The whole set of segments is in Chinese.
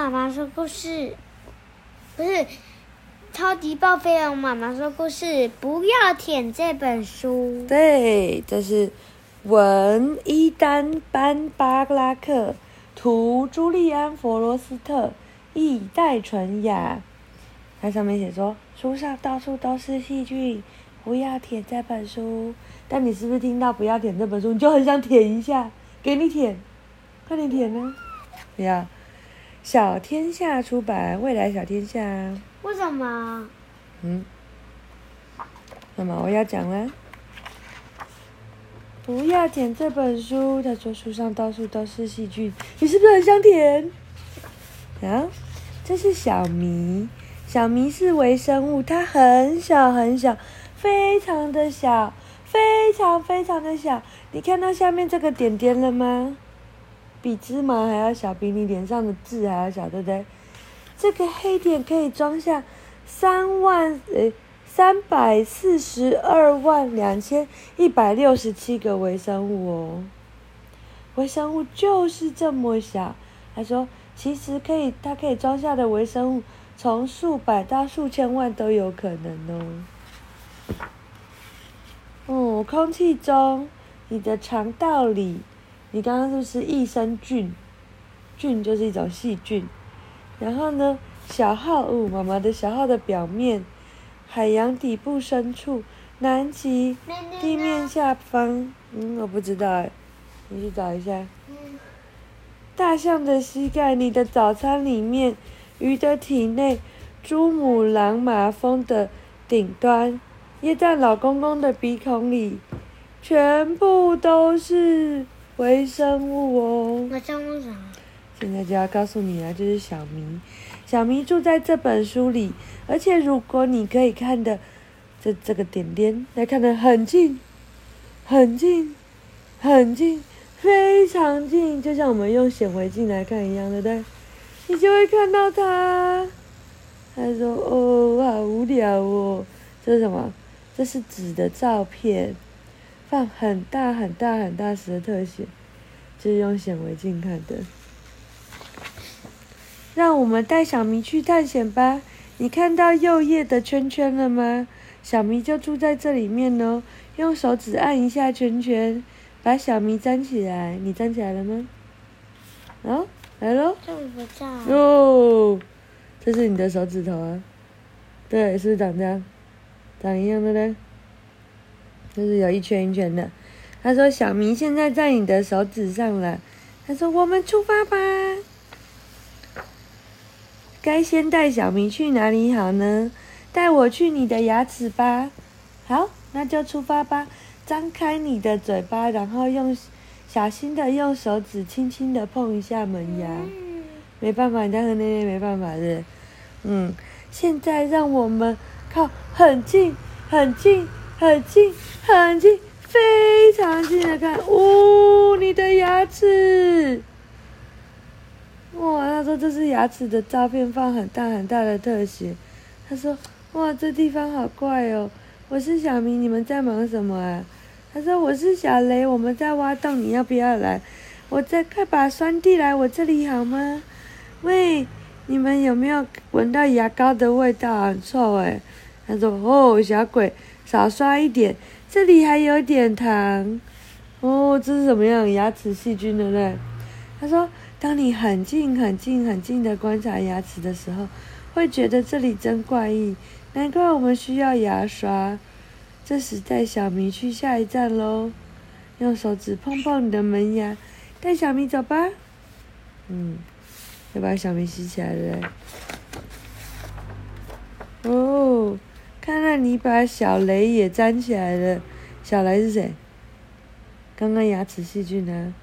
妈妈说故事，不是超级暴飞龙妈妈说故事，不要舔这本书。对，这是文伊丹班巴拉克，图朱利安弗罗斯特，译戴纯雅。它上面写说，书上到处都是细菌，不要舔这本书。但你是不是听到不要舔这本书，你就很想舔一下？给你舔，快点舔呢！不要。小天下出版，未来小天下。为什么？嗯。那么我要讲了。不要舔这本书，他说书上到处都是细菌，你是不是很想舔？啊，这是小迷，小迷是微生物，它很小很小，非常的小，非常非常的小。你看到下面这个点点了吗？比芝麻还要小，比你脸上的痣还要小，对不对？这个黑点可以装下三万诶三百四十二万两千一百六十七个微生物哦。微生物就是这么小。他说，其实可以，它可以装下的微生物从数百到数千万都有可能哦。哦，空气中，你的肠道里。你刚刚是不是益生菌？菌就是一种细菌。然后呢，小号，哦，妈妈的小号的表面，海洋底部深处，南极地面下方，嗯，我不知道哎，你去找一下。大象的膝盖，你的早餐里面，鱼的体内，珠穆朗玛峰的顶端，椰蛋老公公的鼻孔里，全部都是。微生物哦，微生物啥？现在就要告诉你了，就是小明。小明住在这本书里，而且如果你可以看的这这个点点，来看的很近，很近，很近，非常近，就像我们用显微镜来看一样，对不对？你就会看到它。他说：“哦，好无聊哦，这是什么？这是纸的照片。”放很大很大很大时的特写，就是用显微镜看的。让我们带小明去探险吧！你看到右页的圈圈了吗？小明就住在这里面哦。用手指按一下圈圈，把小明粘起来。你粘起来了吗？哦，来喽！这不在。哟，这是你的手指头啊？对，是不是长这样？长一样的嘞？就是有一圈一圈的，他说：“小明现在在你的手指上了。”他说：“我们出发吧。”该先带小明去哪里好呢？带我去你的牙齿吧。好，那就出发吧。张开你的嘴巴，然后用小心的用手指轻轻的碰一下门牙。没办法，你在和那边没办法的。嗯，现在让我们靠很近，很近。很近，很近，非常近的看，呜、哦，你的牙齿，哇！他说这是牙齿的照片，放很大很大的特写。他说，哇，这地方好怪哦。我是小明，你们在忙什么啊？他说我是小雷，我们在挖洞，你要不要来？我在快把酸地来我这里好吗？喂，你们有没有闻到牙膏的味道？很臭哎。他说哦，小鬼。少刷一点，这里还有点糖。哦，这是什么样？牙齿细菌的嘞？他说，当你很近、很近、很近的观察牙齿的时候，会觉得这里真怪异。难怪我们需要牙刷。这时带小明去下一站喽。用手指碰碰你的门牙，带小明走吧。嗯，要把小明吸起来嘞。哦。看到你把小雷也粘起来了，小雷是谁？刚刚牙齿细菌呢？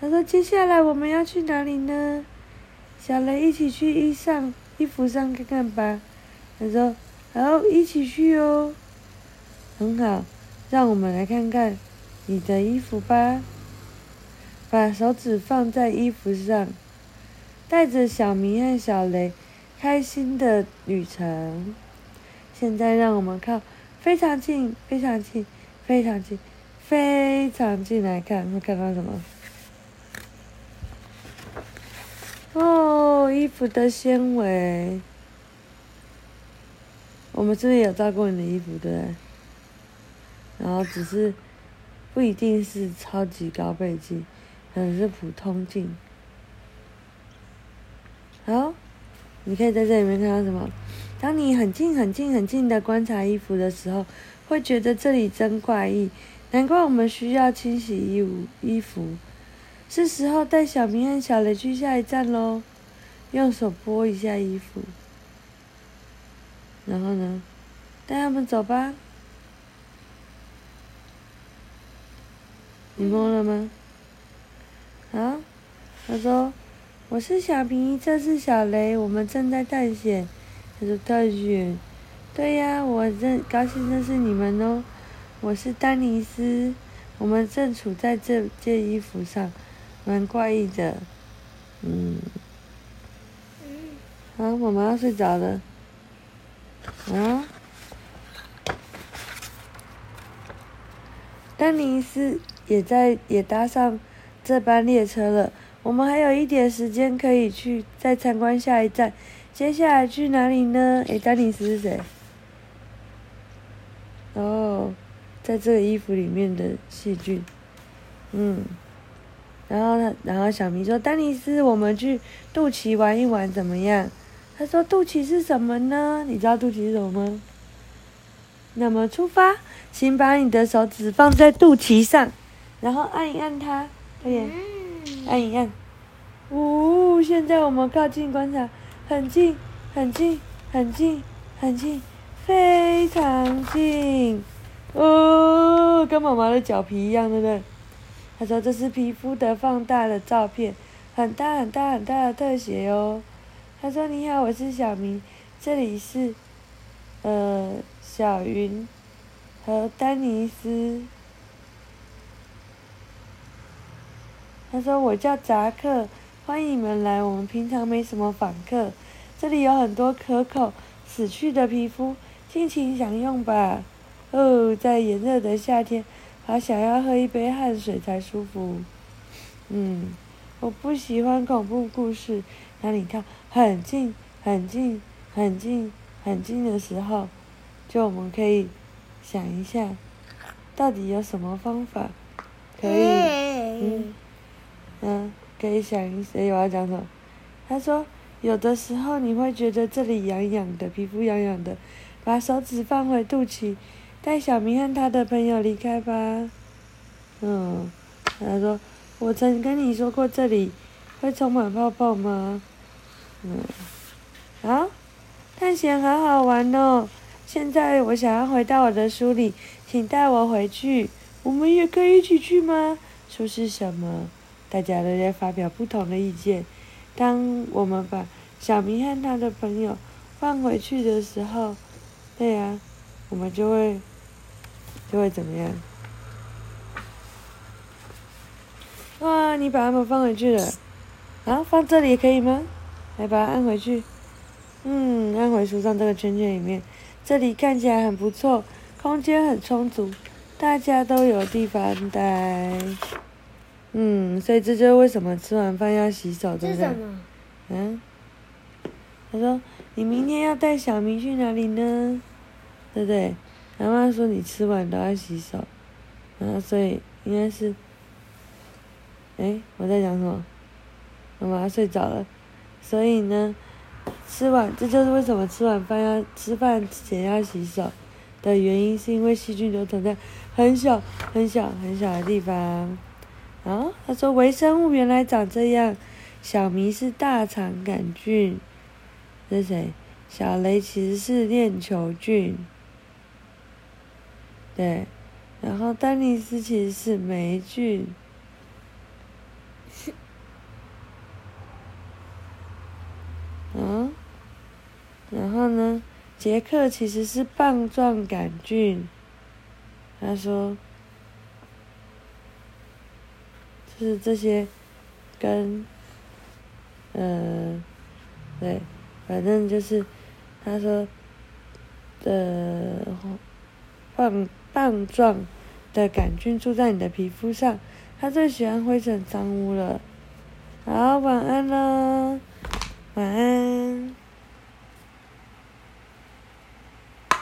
他说：“接下来我们要去哪里呢？”小雷一起去衣上衣服上看看吧。他说：“好，一起去哦。”很好，让我们来看看你的衣服吧。把手指放在衣服上，带着小明和小雷，开心的旅程。现在让我们靠非常近、非常近、非常近、非常近来看，会看到什么？哦，衣服的纤维。我们是不是有照过你的衣服，对不对？然后只是不一定是超级高倍镜，可能是普通镜。好，你可以在这里面看到什么？当你很近、很近、很近的观察衣服的时候，会觉得这里真怪异。难怪我们需要清洗衣物、衣服。是时候带小明和小雷去下一站喽。用手拨一下衣服，然后呢，带他们走吧。你摸了吗？啊，他说：“我是小明，这是小雷，我们正在探险。”他说：“太远？对呀，我认高兴认识你们哦。我是丹尼斯，我们正处在这件衣服上，蛮怪异的，嗯。”啊，我们要睡着了。啊，丹尼斯也在也搭上这班列车了。我们还有一点时间可以去再参观下一站。接下来去哪里呢？诶，丹尼斯是谁？哦，在这个衣服里面的细菌。嗯。然后他，然后小明说：“丹尼斯，我们去肚脐玩一玩，怎么样？”他说：“肚脐是什么呢？你知道肚脐是什么吗？那么出发，请把你的手指放在肚脐上，然后按一按它，快点，按一按。呜，现在我们靠近观察，很近，很近，很近，很近，非常近。哦，跟妈妈的脚皮一样，对不对？”他说：“这是皮肤的放大的照片，很大很大很大的特写哦。”他说：“你好，我是小明，这里是，呃，小云和丹尼斯。”他说：“我叫扎克，欢迎你们来。我们平常没什么访客，这里有很多可口死去的皮肤，尽情享用吧。哦，在炎热的夏天，好想要喝一杯汗水才舒服。嗯，我不喜欢恐怖故事。”那你看，很近、很近、很近、很近的时候，就我们可以想一下，到底有什么方法可以，嗯，嗯，可可以想一下，我要讲什么？他说，有的时候你会觉得这里痒痒的，皮肤痒痒的，把手指放回肚脐，带小明和他的朋友离开吧。嗯，他说，我曾跟你说过这里会充满泡泡吗？嗯，啊，探险好好玩哦！现在我想要回到我的书里，请带我回去。我们也可以一起去吗？书是什么？大家都在发表不同的意见。当我们把小明和他的朋友放回去的时候，对呀、啊，我们就会就会怎么样？哇，你把他们放回去了，啊，放这里可以吗？来把它按回去，嗯，按回书上这个圈圈里面。这里看起来很不错，空间很充足，大家都有地方待。嗯，所以这就是为什么吃完饭要洗手，对不对？嗯，他说：“你明天要带小明去哪里呢？对不对？”妈妈说：“你吃完都要洗手。”然后所以应该是，哎，我在讲什么？妈妈睡着了。所以呢，吃完这就是为什么吃完饭要吃饭之前要洗手的原因，是因为细菌都存在很小很小很小的地方。啊，他说微生物原来长这样，小明是大肠杆菌，这是谁？小雷其实是链球菌，对，然后丹尼斯其实是霉菌。嗯，然后呢？杰克其实是棒状杆菌。他说，就是这些，跟，呃，对，反正就是，他说，呃，棒棒状的杆菌住在你的皮肤上，他最喜欢灰尘脏污了。好，晚安了。晚安。